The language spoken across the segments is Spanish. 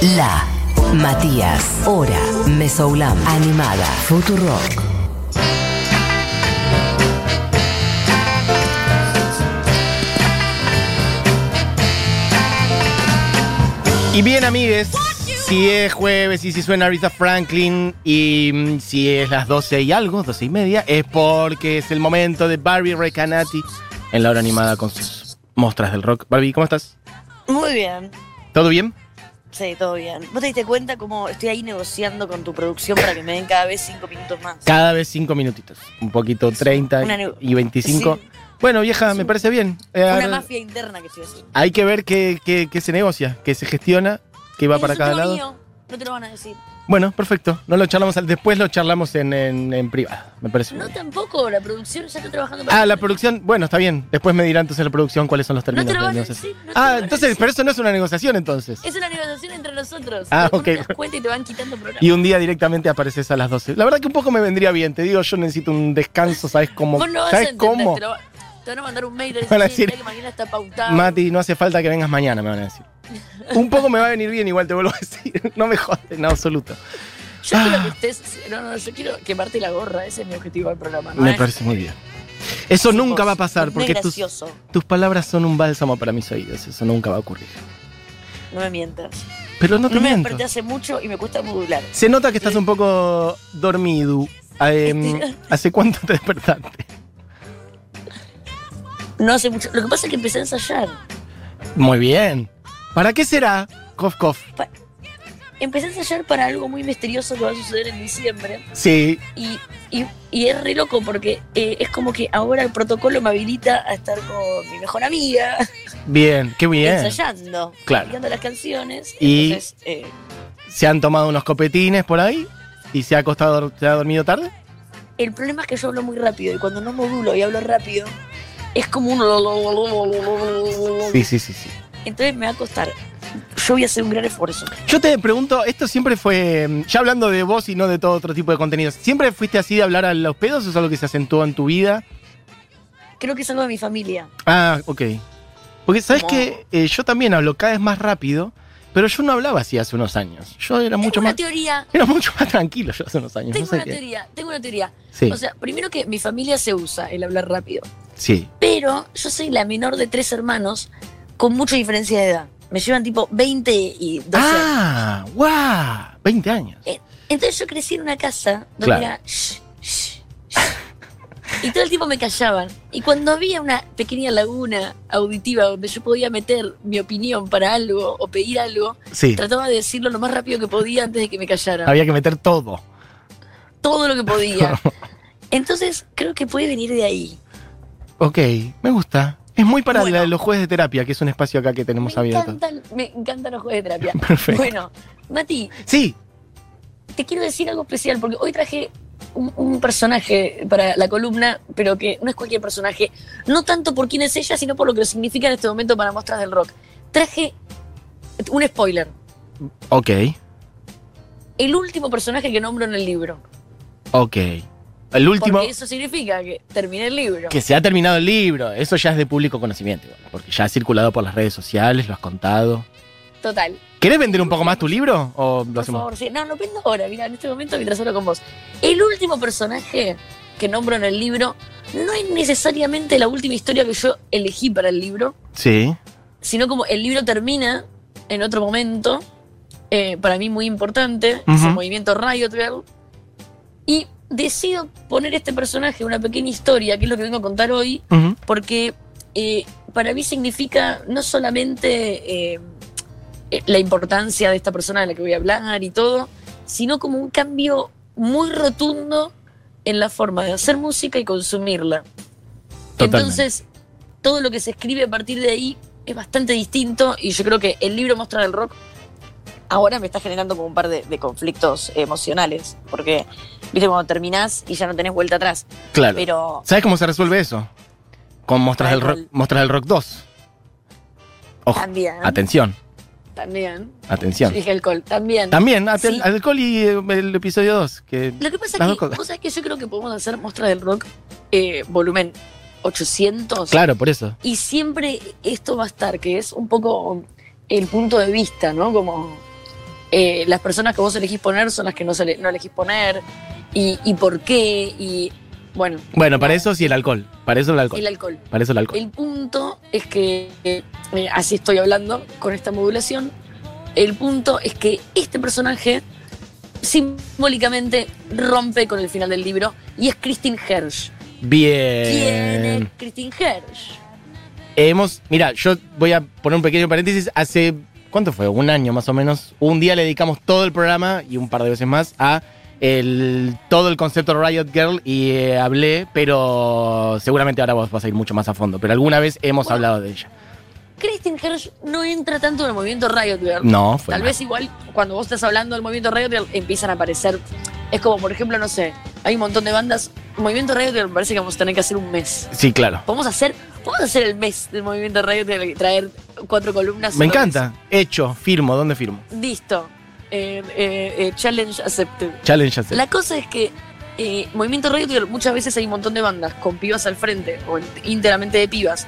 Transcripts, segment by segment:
La. Matías. Hora. Mesoulam. Animada. Futurock. Y bien, amigues, si es jueves y si suena Aretha Franklin y mm, si es las 12 y algo, 12 y media, es porque es el momento de Barbie Recanati en la hora animada con sus mostras del rock. Barbie, ¿cómo estás? Muy bien. ¿Todo bien? Sí, todo bien. ¿Vos te diste cuenta cómo estoy ahí negociando con tu producción para que me den cada vez cinco minutos más? Cada vez 5 minutitos. Un poquito 30 Una ne- y 25. Sí. Bueno, vieja, me parece bien. Eh, Una ahora mafia interna que estoy haciendo. hay que ver qué, qué- qué se negocia, qué se gestiona, qué va para es cada lado. mío, No te lo van a decir. Bueno, perfecto. No lo charlamos al- después, lo charlamos en, en, en privado. Me parece. No tampoco, la producción ya está trabajando para Ah, la producción, bueno, está bien. Después me dirá entonces la producción cuáles son los No términos te lo de van a negociación. decir. no te lo Ah, a entonces, decir. pero eso no es una negociación entonces. Es una negociación entre nosotros. Ah, Después ok. Te das cuenta y te van quitando programas. Y un día directamente apareces a las 12. La verdad que un poco me vendría bien. Te digo, yo necesito un descanso, ¿sabes cómo? Vos no vas a ¿Sabes entender, cómo? Te, lo va- te van a mandar un mail y Van a decir, decir, "Che, que mañana está pautado. Mati, no hace falta que vengas mañana, me van a decir. Un poco me va a venir bien, igual te vuelvo a decir. No me jodes en absoluto. Yo quiero Ah. que estés. No, no, yo quiero quemarte la gorra. Ese es mi objetivo del programa. ¿no Me es? parece muy bien. Eso Sí, nunca vos. va a pasar porque tus, tus palabras son un bálsamo para mis oídos. Eso nunca va a ocurrir. No me mientas. Pero no te No me miento. desperté hace mucho y me cuesta modular. Se nota que estás un poco dormido. Em, ¿Hace cuánto te despertaste? No hace mucho. Lo que pasa es que empecé a ensayar. Muy bien. ¿Para qué será? Cof, cof. Empecé a ensayar para algo muy misterioso que va a suceder en diciembre. Sí. Y, y- y es re loco porque eh, es como que ahora el protocolo me habilita a estar con mi mejor amiga, Bien, qué bien. ensayando, Claro. las canciones. Y- Entonces, eh, ¿Se han tomado unos copetines por ahí? ¿Y se ha acostado, se ha dormido tarde? el problema es que yo hablo muy rápido y cuando no modulo y hablo rápido, es como un. Sí, sí, sí, sí. Entonces me va a costar. Yo voy a hacer un gran esfuerzo. Yo te pregunto, esto siempre fue, em, ya hablando de vos y no de todo otro tipo de contenidos, ¿siempre fuiste así de hablar a los pedos o es algo que se acentuó en tu vida? Creo que es algo de mi familia. Ah, ok. Porque sabes No. que eh, yo también hablo cada vez más rápido, pero yo no hablaba así hace unos años. Yo era mucho tengo una más, teoría. era mucho más tranquilo yo hace unos años. Tengo no sé una qué. teoría. Tengo una teoría. Sí, O sea, primero que mi familia se usa el hablar rápido. sí. Pero yo soy la menor de tres hermanos con mucha diferencia de edad. Me llevan tipo 20 y 12 años. Ah, guau, 20 años. Entonces yo crecí en una casa donde Claro. era shh, shh, shh. y todo el tiempo me callaban. Y cuando había una pequeña laguna auditiva donde yo podía meter mi opinión para algo o pedir algo, Sí, trataba de decirlo lo más rápido que podía antes de que me callaran. había que meter todo. Todo lo que podía. Entonces creo que puede venir de ahí. Ok, me gusta. Es muy para Bueno. la- los jueves de terapia, que es un espacio acá que tenemos Me abierto. encantan, me encantan los juegos de terapia. Perfecto. Bueno, Mati, Sí, te quiero decir algo especial porque hoy traje un, un personaje para la columna, pero que no es cualquier personaje, no tanto por quién es ella, sino por lo que significa en este momento para Mostras del Rock. Traje un spoiler, ok, el último personaje que nombro en el libro, ok. El último, porque eso significa que terminé el libro. que se ha terminado el libro. Eso ya es de público conocimiento, igual, porque ya ha circulado por las redes sociales, lo has contado. Total. ¿Querés vender un poco más tu libro o lo Por hacemos? favor, sí. No, lo vendo ahora, mira, en este momento mientras hablo con vos. El último personaje que nombro en el libro no es necesariamente la última historia que yo elegí para el libro, Sí, sino como el libro termina en otro momento, eh, para mí muy importante, es el movimiento Riot Girl, y decido poner este personaje, una pequeña historia, que es lo que vengo a contar hoy, porque eh, para mí significa no solamente eh, eh, la importancia de esta persona de la que voy a hablar y todo, sino como un cambio muy rotundo en la forma de hacer música y consumirla. Totalmente. Entonces, todo lo que se escribe a partir de ahí es bastante distinto y yo creo que el libro Mostrar el Rock ahora me está generando como un par de, de conflictos emocionales, porque, viste, cuando terminás y ya no tenés vuelta atrás, claro. pero ¿Sabes cómo se resuelve eso? Con Mostras del, rock, Mostras del Rock 2. Ojo, también, atención, también, atención. dije alcohol, también. También, aten- Sí. alcohol y eh, el episodio 2. Que Lo que pasa es que, cosas. vos sabés que yo creo que podemos hacer Mostras del Rock eh, volumen 800 claro, por eso. y siempre esto va a estar, que es un poco el punto de vista, ¿no? Como eh, las personas que vos elegís poner son las que no, se le- no elegís poner, y, y por qué, y bueno. Bueno, para eso sí el alcohol. Para eso el alcohol. El alcohol. Para eso el alcohol. El punto es que, eh, así estoy hablando con esta modulación, el punto es que este personaje simbólicamente rompe con el final del libro y es Christine Hersch. ¿Quién es Bien. Christine Hersch? Hemos, mira, yo voy a poner un pequeño paréntesis. Hace, ¿cuánto fue? Un año más o menos. Un día le dedicamos todo el programa y un par de veces más a el, todo el concepto Riot Girl y eh, hablé, pero seguramente ahora vos vas a ir mucho más a fondo. Pero alguna vez hemos Bueno. hablado de ella. Christine Hersch no entra tanto en el movimiento Riot Girl. No, fue Tal mal. vez igual cuando vos estás hablando del movimiento Riot Girl empiezan a aparecer. Es como, por ejemplo, no sé, hay un montón de bandas. Movimiento Riot Girl me parece que vamos a tener que hacer un mes. Sí, claro. Podemos hacer, podemos hacer el mes del movimiento Riot Girl y traer cuatro columnas. Me encanta. Hecho, firmo. ¿Dónde firmo? Listo. Eh, eh, eh, challenge accepted. Challenge accept. La cosa es que eh, Movimiento Girl, muchas veces hay un montón de bandas con pibas al frente o íntegramente de pibas.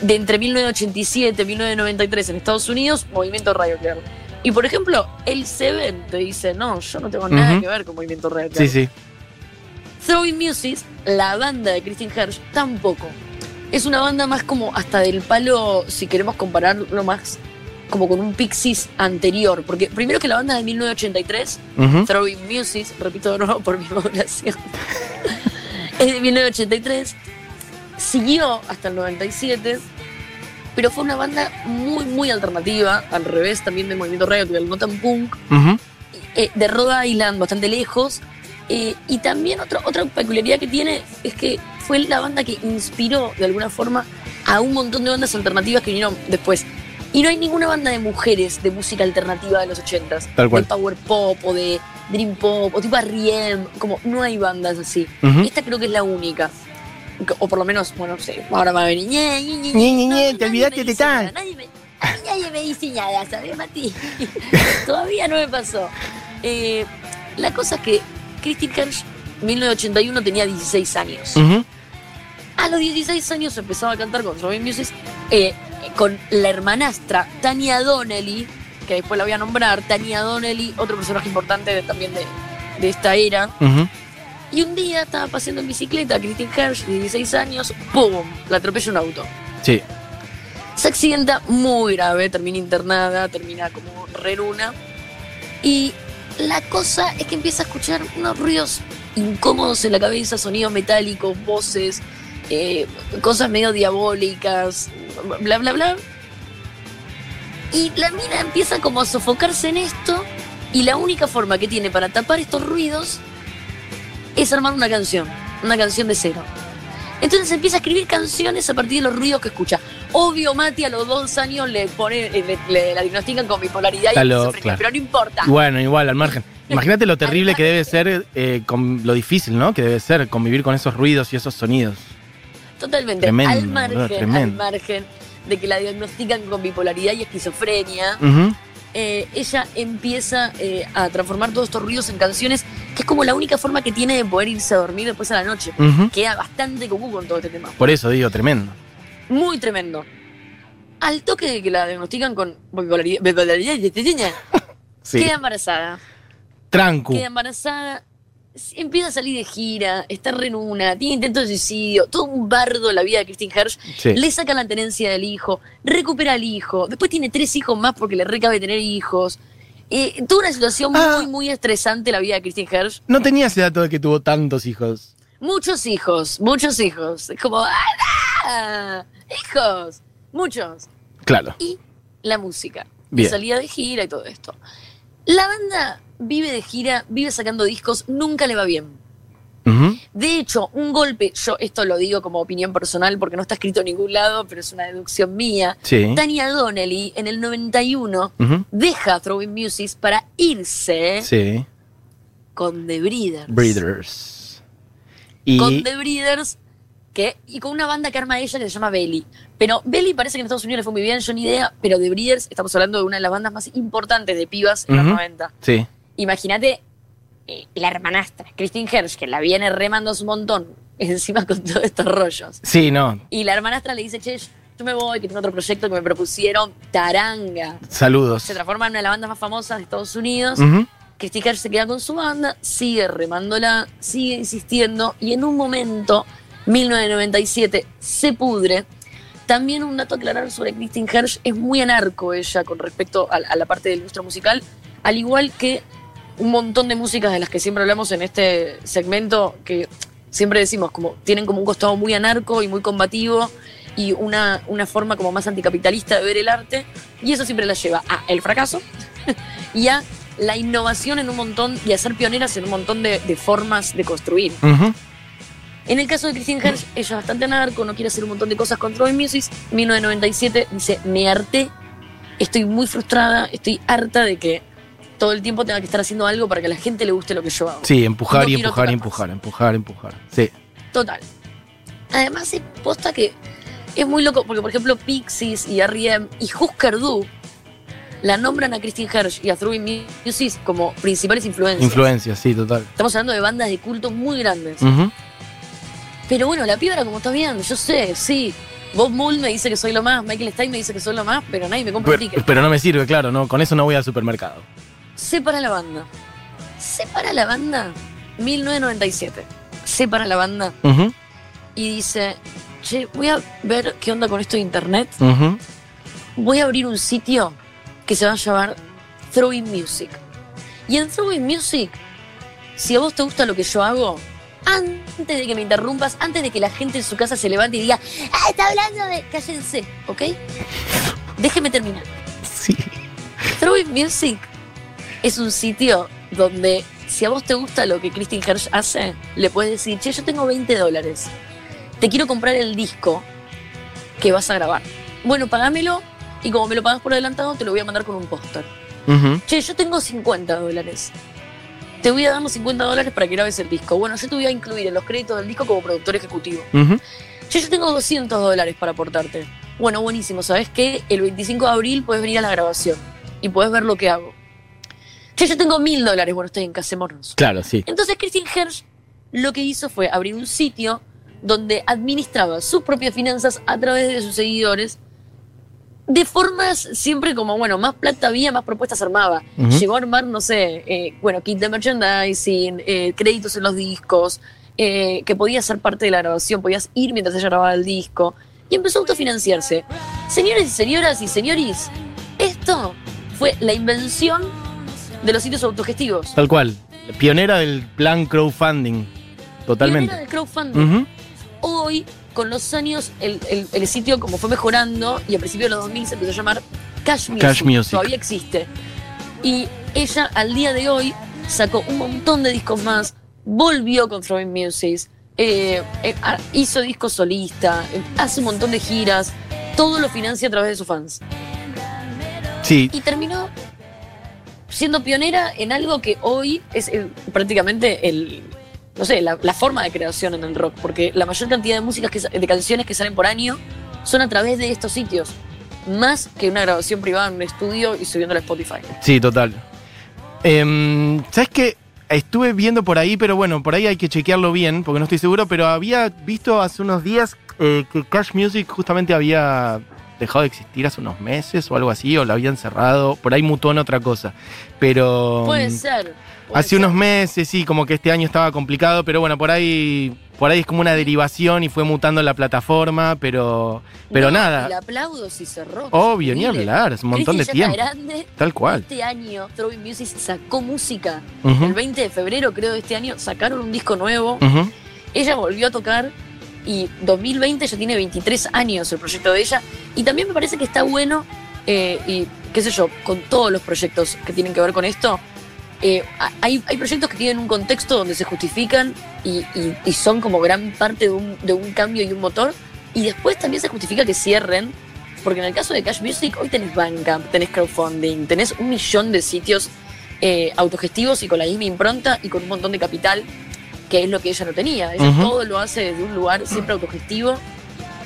De entre 1987 y 1993 en Estados Unidos, Movimiento Riot Girl. Y por ejemplo, el Seven te dice, no, yo no tengo nada que ver con Movimiento Riot Girl. Sí, sí. Throwing Music, la banda de Christine Hersh, tampoco. Es una banda más como hasta del palo, si queremos compararlo más, como con un Pixies anterior. Porque primero que la banda de 1983, Ujú. Throwing Music, repito de nuevo por mi modulación, es de 1983, siguió hasta el 97, pero fue una banda muy, muy alternativa, al revés también del movimiento Riot Girl, no tan punk, eh, de Rhode Island, bastante lejos. eh, y también otra, otra peculiaridad que tiene es que fue la banda que inspiró de alguna forma a un montón de bandas alternativas que vinieron después. Y no hay ninguna banda de mujeres de música alternativa de los 80s. Tal cual. De power pop o de dream pop o tipo R.E.M. Como no hay bandas así. Esta creo que es la única. O por lo menos, bueno, no sé, ahora va a venir. ñe, ñe, ñe, Ñe, te olvidaste de tal. Nadie me, a mí nadie me dice nada, ¿sabes, Mati? Todavía no me pasó. Eh, la cosa es que Christine Hersh, 1981, tenía 16 años. A los 16 años empezaba a cantar con Robin Music, eh, con la hermanastra Tania Donnelly, que después la voy a nombrar. Tania Donnelly, otro personaje importante de- también de, de esta era. Y un día estaba paseando en bicicleta, Christine Hersh, 16 años, ¡pum! La atropella un auto. Sí. Se accidenta muy grave, termina internada, termina como reruna. Y la cosa es que empieza a escuchar unos ruidos incómodos en la cabeza, sonidos metálicos, voces, eh, cosas medio diabólicas, bla, bla, bla. Y la mina empieza como a sofocarse en esto y la única forma que tiene para tapar estos ruidos es armar una canción, una canción de cero. Entonces empieza a escribir canciones a partir de los ruidos que escucha. Obvio, Mati a los dos años le pone, eh, le, le- la diagnostican con bipolaridad y lo- claro. pero no importa. Bueno, igual, al margen. Imagínate lo terrible que debe ser, eh, con lo difícil, ¿no? Que debe ser convivir con esos ruidos y esos sonidos. Totalmente. Tremendo, al margen, al margen de que la diagnostican con bipolaridad y esquizofrenia, eh, ella empieza eh, a transformar todos estos ruidos en canciones, que es como la única forma que tiene de poder irse a dormir después a la noche. Queda bastante común con todo este tema. Por eso digo, tremendo. Muy tremendo. Al toque de que la diagnostican con bipolaridad, bipolaridad y esquizofrenia, Sí. queda embarazada. Trancu. queda embarazada, empieza a salir de gira, está en una, tiene intento de suicidio, todo un bardo la vida de Christine. Sí. Le sacan la tenencia del hijo, recupera al hijo, después tiene tres hijos más porque le recabe tener hijos. Eh, toda una situación Ah. muy, muy estresante la vida de Christine Hersh. No tenía ese dato de que tuvo tantos hijos. Muchos hijos, muchos hijos. Es como, ¡ah! ¡Hijos! Muchos. Claro. Y la música. Bien. Y salida de gira y todo esto. La banda vive de gira, vive sacando discos, nunca le va bien. De hecho, un golpe, yo esto lo digo como opinión personal porque no está escrito en ningún lado, pero es una deducción mía. Sí. Tania Donnelly en el 91 Ujú. deja Throwing Music para irse Sí. con The Breeders. Breeders. Y. Con The Breeders que, y con una banda que arma ella que se llama Belly. Pero Belly parece que en Estados Unidos le fue muy bien, yo ni idea, pero The Breeders, estamos hablando de una de las bandas más importantes de pibas en Ujú. los 90. Sí. Imagínate eh, la hermanastra, Christine Hersh, que la viene remando un montón, encima con todos estos rollos. Sí, no. Y la hermanastra le dice, che, yo me voy, que tengo otro proyecto que me propusieron, Taranga. Saludos. Se transforma en una de las bandas más famosas de Estados Unidos. Christy Hirsch se queda con su banda, sigue remándola, sigue insistiendo y en un momento, 1997, se pudre. También un dato aclarar sobre Christine Hirsch, es muy anarco ella con respecto a, la parte del industria musical, al igual que un montón de músicas de las que siempre hablamos en este segmento, que siempre decimos como tienen como un costado muy anarco y muy combativo y una, una forma como más anticapitalista de ver el arte, y eso siempre la lleva a el fracaso y a la innovación en un montón y a ser pioneras en un montón de, formas de construir. Ujú. En el caso de Christine Hirsch, ella es bastante anarco, no quiere hacer un montón de cosas con Troy Music. 1997 dice, me harté, estoy muy frustrada, estoy harta de que todo el tiempo tenga que estar haciendo algo para que a la gente le guste lo que yo hago. Sí, empujar No y empujar y empujar, empujar, empujar. Sí. Total. Además, es posta que es muy loco, porque por ejemplo, Pixies y R.E.M. y Husker Du la nombran a Christine Hirsch y a Throwing Music como principales influencias. Influencia, sí, total. Estamos hablando de bandas de culto muy grandes. Ujú. Pero bueno, la piedra como está bien, yo sé, sí. Bob Mould me dice que soy lo más, Michael Stein me dice que soy lo más, pero nadie me compra un Pero, ticket. pero no me sirve, claro, no, con eso no voy al supermercado. Separa la banda. Separa la banda 1997. Separa la banda y dice, che, voy a ver qué onda con esto de internet. Voy a abrir un sitio que se va a llamar Throwing Music. Y en Throwing Music, si a vos te gusta lo que yo hago, antes de que me interrumpas, antes de que la gente en su casa se levante y diga, ah, está hablando de... Cállense, ¿ok? Déjeme terminar. Sí. Throwing Music es un sitio donde si a vos te gusta lo que Christine Hirsch hace, le puedes decir, che, yo tengo 20 dólares. Te quiero comprar el disco que vas a grabar. Bueno, pagámelo y como me lo pagas por adelantado, te lo voy a mandar con un póster. Che, yo tengo 50 dólares. Te voy a dar los 50 dólares para que grabes el disco. Bueno, yo te voy a incluir en los créditos del disco como productor ejecutivo. Che, yo tengo 200 dólares para aportarte. Bueno, buenísimo. ¿Sabes qué? El 25 de abril puedes venir a la grabación y puedes ver lo que hago. Yo tengo mil dólares. Bueno, estoy en Casemornos. Claro, sí. Entonces, Christine Hirsch lo que hizo fue abrir un sitio donde administraba sus propias finanzas a través de sus seguidores de formas siempre como, bueno, más plata había, más propuestas armaba. Llegó a armar, no sé, eh, bueno, kit de merchandising, eh, créditos en los discos, eh, que podías ser parte de la grabación, podías ir mientras ella grababa el disco, y empezó a autofinanciarse. Señores y señoras y señores, esto fue la invención de los sitios autogestivos. Tal cual. Pionera del plan crowdfunding. Totalmente. Pionera del crowdfunding. Hoy, con los años, el, el- el sitio como fue mejorando y a principios de los 2000 se empezó a llamar Cash Music. Cash Music. Todavía existe. Y ella al día de hoy sacó un montón de discos más, volvió con Throwing Music, eh, eh, ah, hizo discos solista, eh, hace un montón de giras, todo lo financia a través de sus fans. Sí, Y terminó siendo pionera en algo que hoy es el- prácticamente el, no sé, la, forma de creación en el rock, porque la mayor cantidad de músicas de canciones que salen por año son a través de estos sitios, más que una grabación privada en un estudio y subiéndola a Spotify. sí, total. Em, ¿Sabes qué? Estuve viendo por ahí, pero bueno, por ahí hay que chequearlo bien, porque no estoy seguro, pero había visto hace unos días eh, que Cash Music justamente había dejado de existir hace unos meses o algo así, o lo habían cerrado, por ahí mutó en otra cosa. Pero... Puede mm, ser. puede Hace ser. unos meses, sí, como que este año estaba complicado, pero bueno, por ahí, por ahí es como una derivación y fue mutando la plataforma, pero, pero No, nada, Le aplaudo si cerró. obvio, ni hablar, es un montón de tiempo, grande. tal cual. Este año, Throwing Music sacó música. El 20 de febrero, creo, de este año, sacaron un disco nuevo. ujú. Ella volvió a tocar y 2020 ya tiene 23 años el proyecto de ella. Y también me parece que está bueno, eh, y qué sé yo, con todos los proyectos que tienen que ver con esto. eh, ha- hay, hay proyectos que tienen un contexto donde se justifican y, y- y son como gran parte de un, de un cambio y un motor. Y después también se justifica que cierren. Porque en el caso de Cash Music, hoy tenés Bandcamp, tenés crowdfunding, tenés un millón de sitios eh, autogestivos y con la misma impronta y con un montón de capital que es lo que ella no tenía. Ella todo lo hace desde un lugar siempre autogestivo.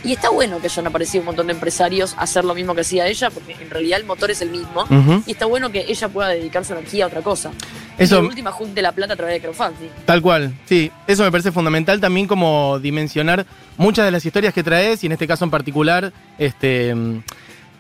Y está bueno que hayan aparecido un montón de empresarios a hacer lo mismo que hacía ella, porque en realidad el motor es el mismo. Y está bueno que ella pueda dedicar su energía a otra cosa. Eso- Y de última junte la plata a través de crowdfunding. Tal cual, sí. Eso me parece fundamental también como dimensionar muchas de las historias que traes y en este caso en particular, este, mm,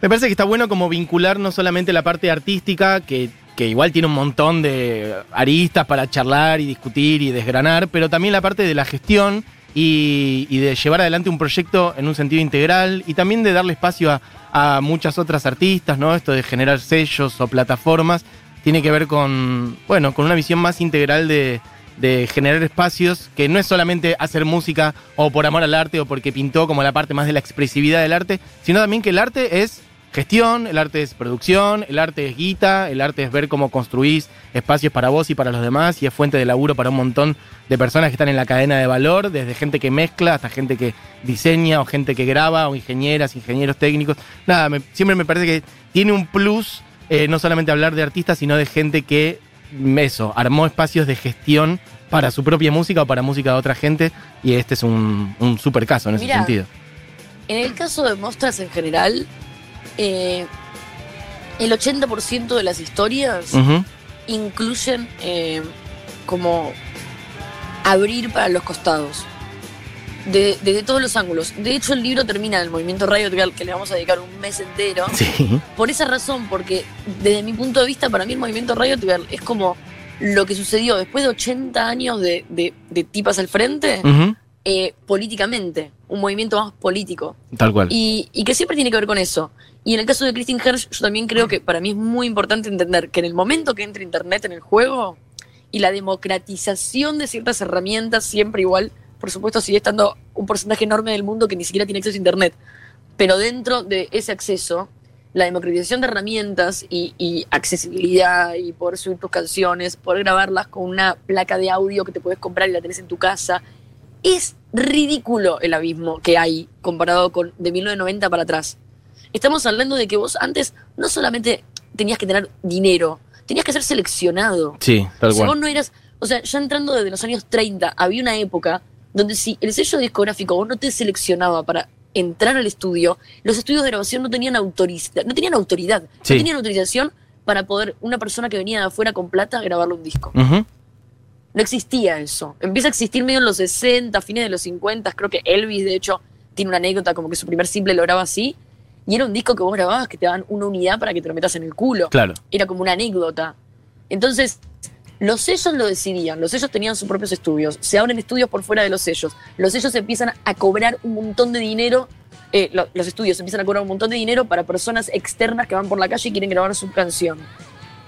me parece que está bueno como vincular no solamente la parte artística, que, que igual tiene un montón de aristas para charlar y discutir y desgranar, pero también la parte de la gestión y, de llevar adelante un proyecto en un sentido integral y también de darle espacio a, muchas otras artistas, ¿no? Esto de generar sellos o plataformas tiene que ver con, bueno, con una visión más integral de generar espacios que no es solamente hacer música o por amor al arte o porque pintó como la parte más de la expresividad del arte, sino también que el arte es gestión, el arte es producción, el arte es guita, el arte es ver cómo construís espacios para vos y para los demás y es fuente de laburo para un montón de personas que están en la cadena de valor, desde gente que mezcla hasta gente que diseña o gente que graba o ingenieras, ingenieros técnicos. Nada, me- siempre me parece que tiene un plus eh, no solamente hablar de artistas, sino de gente que eso, armó espacios de gestión para su propia música o para música de otra gente y este es un, un super caso en ese sentido. En el caso de Mostras en general, eh, el 80% de las historias incluyen eh, como abrir para los costados. De- desde todos los ángulos. De hecho, el libro termina en el movimiento Girl, que le vamos a dedicar un mes entero. Sí. Por esa razón, porque desde mi punto de vista, para mí el movimiento Girl es como lo que sucedió después de 80 años de, de- de tipas al frente. Eh, políticamente, un movimiento más político. Tal cual. Y, y que siempre tiene que ver con eso. Y en el caso de Christine Hersh, yo también creo que para mí es muy importante entender que en el momento que entra Internet en el juego y la democratización de ciertas herramientas, siempre igual, por supuesto, sigue estando un porcentaje enorme del mundo que ni siquiera tiene acceso a Internet. Pero dentro de ese acceso, la democratización de herramientas y, y accesibilidad y poder subir tus canciones, poder grabarlas con una placa de audio que te puedes comprar y la tenés en tu casa, es ridículo el abismo que hay comparado con de 1990 para atrás. Estamos hablando de que vos antes no solamente tenías que tener dinero, tenías que ser seleccionado. Sí, tal O sea, vos cual. no eras, o sea, ya entrando desde los años 30, había una época donde si el sello discográfico vos no te seleccionaba para entrar al estudio, los estudios de grabación no tenían autoridad, no tenían autoridad, Sí. no tenían autorización para poder una persona que venía de afuera con plata grabarle un disco. No existía eso. Empieza a existir medio en los 60, fines de los 50. Creo que Elvis, de hecho, tiene una anécdota como que su primer simple lo graba así. Y era un disco que vos grababas que te daban una unidad para que te lo metas en el culo. Claro. Era como una anécdota. Entonces, los sellos lo decidían. Los sellos tenían sus propios estudios. Se abren estudios por fuera de los sellos. Los sellos empiezan a cobrar un montón de dinero. eh, lo- los estudios empiezan a cobrar un montón de dinero para personas externas que van por la calle y quieren grabar su canción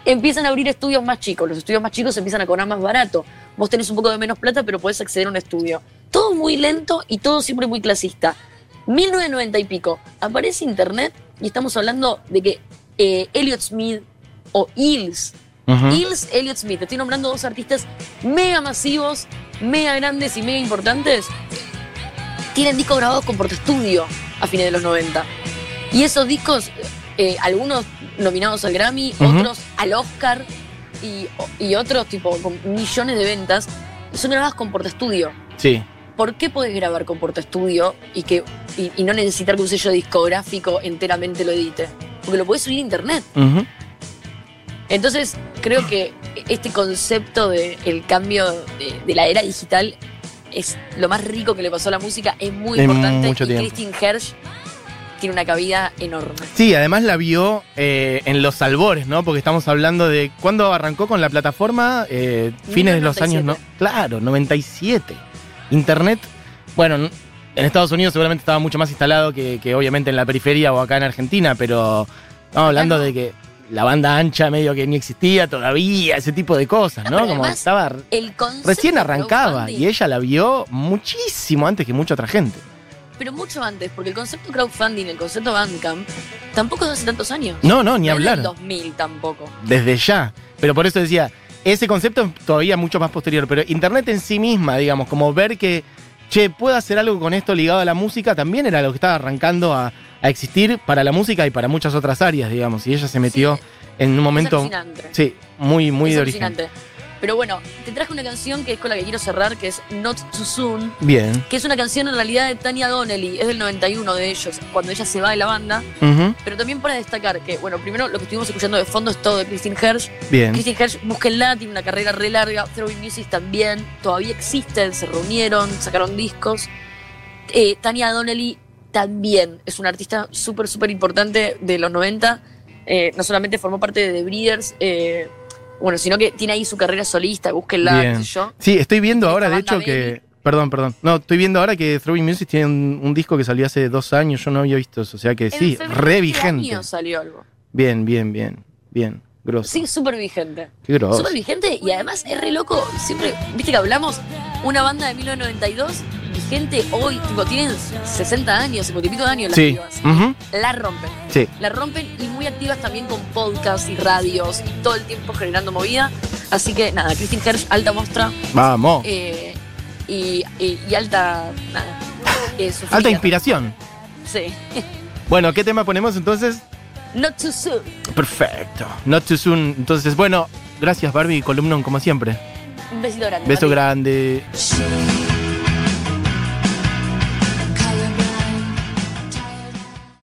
empiezan a abrir estudios más chicos. Los estudios más chicos empiezan a cobrar más barato. Vos tenés un poco de menos plata, pero podés acceder a un estudio. Todo muy lento y todo siempre muy clasista. 1990 y pico, aparece Internet y estamos hablando de que eh, Elliot Smith o Hills, Ujú. Hills, Elliot Smith, te estoy nombrando dos artistas mega masivos, mega grandes y mega importantes, tienen discos grabados con Portastudio a fines de los 90. Y esos discos, eh, algunos nominados al Grammy, otros al Oscar y, y otros tipo con millones de ventas, son grabados con Portastudio. Sí. ¿Por qué podés grabar con Portastudio y, que, y, y no necesitar que un sello discográfico enteramente lo edite? Porque lo podés subir a internet. Entonces, creo que este concepto del cambio de, de la era digital es lo más rico que le pasó a la música, es muy En importante. mucho y. Christine Hersh tiene una cabida enorme. Sí, además la vio eh, en los albores, ¿no? Porque estamos hablando de cuándo arrancó con la plataforma, eh, fines de los años, no, 97. claro, 97. Internet, bueno, en Estados Unidos seguramente estaba mucho más instalado que, que obviamente en la periferia o acá en Argentina, pero estamos hablando de que la banda ancha medio que ni existía todavía, ese tipo de cosas, No, Como estaba El recién arrancaba y ella la vio muchísimo antes que mucha otra gente. Pero mucho antes, porque el concepto crowdfunding, el concepto Bandcamp, tampoco es hace tantos años. No, no, ni No es hablar. 2000 tampoco. desde ya. Pero por eso decía, ese concepto es todavía mucho más posterior. Pero Internet en sí misma, digamos, como ver que, che, puedo hacer algo con esto ligado a la música, también era lo que estaba arrancando a, a existir para la música y para muchas otras áreas, digamos. Y ella se metió Sí, en un Es momento, alucinante. sí, muy, muy Es de origen. Pero bueno, te traje una canción que es con la que quiero cerrar, que es Not Too Soon, Bien. que es una canción en realidad de Tania Donnelly, es del 91 de ellos, cuando ella se va de la banda. Pero también para destacar que, bueno, primero lo que estuvimos escuchando de fondo es todo de Christine Hersh. Bien. Christine Hersh, búsquenla, tiene una carrera re larga. Throwing Music también, todavía existen, se reunieron, sacaron discos. Eh, Tania Donnelly también es una artista súper, súper importante de los 90. Eh, no solamente formó parte de The Breeders, eh, bueno, sino que tiene ahí su carrera solista, búsquenla, Bien. qué sé yo. Sí, estoy viendo Esta ahora, de hecho, que. Perdón, perdón. No, estoy viendo ahora que Throwing Music tiene un, un disco que salió hace dos años. Yo no había visto eso. O sea que En sí, re vigente. salió algo. Bien, bien, bien. Bien. Grosso. Sí, súper vigente. Qué grosso. Súper vigente y además es re loco. Siempre, viste que hablamos, una banda de 1992, vigente hoy, tipo, tienen 60 años, 50 y pico de años las Sí. pibas. La rompen. Sí. La rompen y muy activas también con podcasts y radios y todo el tiempo generando movida. Así que nada, Christine Hersh, alta mostra Vamos. eh, y, y- y alta. Nada. eh. Alta inspiración. Sí. Bueno, ¿qué tema ponemos entonces? Not too soon. Perfecto. Not too soon. Entonces, bueno, gracias Barbie y Columnon como siempre. Un besito grande. Beso grande.